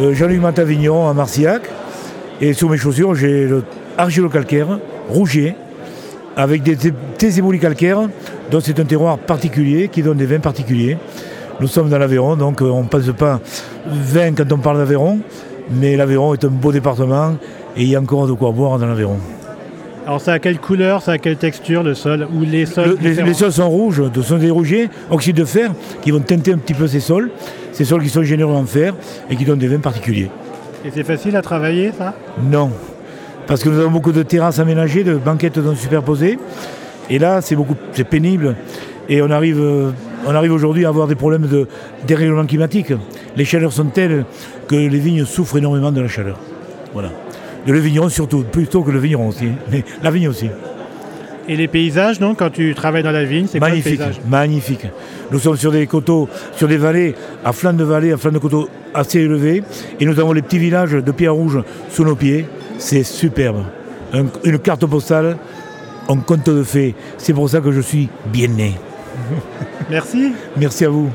euh, Jean-Luc Matavignon à Marcillac. Et sur mes chaussures, j'ai le argilo-calcaire, rougier, avec des théséboulis calcaires, donc c'est un terroir particulier qui donne des vins particuliers. Nous sommes dans l'Aveyron, donc euh, on ne passe pas vin quand on parle d'Aveyron, mais l'Aveyron est un beau département et il y a encore de quoi boire dans l'Aveyron. Alors c'est à quelle couleur, c'est à quelle texture le sol ou les sols les, sols sont rouges, ce sont des rougiers, oxyde de fer, qui vont teinter un petit peu ces sols. Ces sols qui sont généreux en fer et qui donnent des vins particuliers. Et c'est facile à travailler ça? Non, parce que nous avons beaucoup de terrasses aménagées, de banquettes superposées. Et là, c'est beaucoup, c'est pénible. Et on arrive, euh, on arrive aujourd'hui à avoir des problèmes de dérèglement climatique. Les chaleurs sont telles que les vignes souffrent énormément de la chaleur. Voilà. De le vigneron surtout, plutôt que le vigneron aussi, mais la vigne aussi. Et les paysages, donc, quand tu travailles dans la vigne, c'est magnifique, quoi le magnifique. Nous sommes sur des coteaux, sur des vallées, à flanc de vallée, à flanc de coteaux assez élevés, et nous avons les petits villages de pierre rouge sous nos pieds. C'est superbe. une carte postale, un conte de fées. C'est pour ça que je suis bien né. Merci. Merci à vous.